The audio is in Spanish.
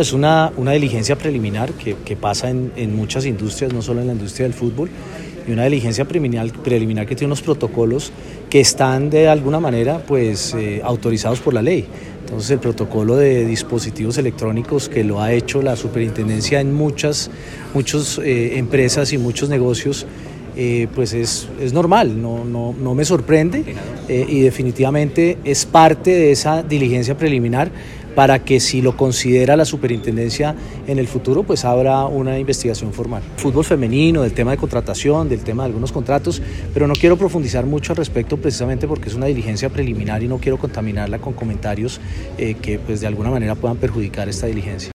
es una, una diligencia preliminar que, pasa en, muchas industrias, no solo en la industria del fútbol, y una diligencia preliminar, preliminar que tiene unos protocolos que están de alguna manera pues, eh, autorizados por la ley. Entonces el protocolo de dispositivos electrónicos que lo ha hecho la superintendencia en muchas muchas eh, empresas y muchos negocios eh, pues es, es normal, no, no, no, me sorprende eh, y definitivamente es parte de esa diligencia preliminar para que si lo considera la superintendencia en el futuro, pues habrá una investigación formal. Fútbol femenino, del tema de contratación, del tema de algunos contratos, pero no quiero profundizar mucho al respecto precisamente porque es una diligencia preliminar y no quiero contaminarla con comentarios eh, que pues de alguna manera puedan perjudicar esta diligencia.